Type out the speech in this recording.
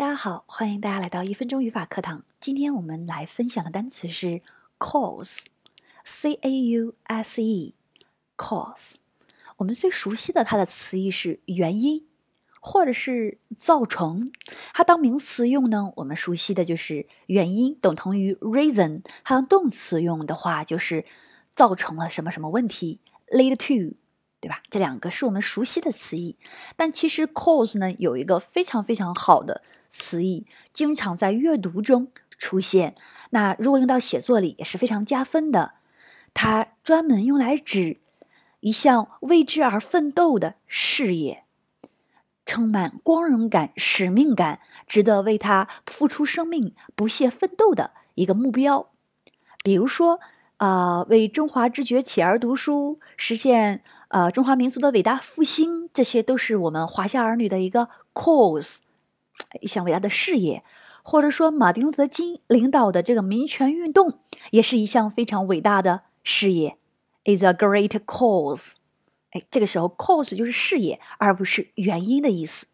大家好，欢迎大家来到一分钟语法课堂。今天我们来分享的单词是 cause，c a u s e，cause。我们最熟悉的它的词义是原因，或者是造成。它当名词用呢，我们熟悉的就是原因等同于 reason。它当动词用的话，就是造成了什么什么问题，lead to。对吧？这两个是我们熟悉的词义，但其实 cause 呢有一个非常非常好的词义，经常在阅读中出现。那如果用到写作里也是非常加分的。它专门用来指一项为之而奋斗的事业，充满光荣感、使命感，值得为他付出生命、不懈奋斗的一个目标。比如说，啊，为中华之崛起而读书，实现。呃，中华民族的伟大复兴，这些都是我们华夏儿女的一个 cause，一项伟大的事业，或者说马丁路德金领导的这个民权运动，也是一项非常伟大的事业，is a great cause。哎，这个时候 cause 就是事业，而不是原因的意思。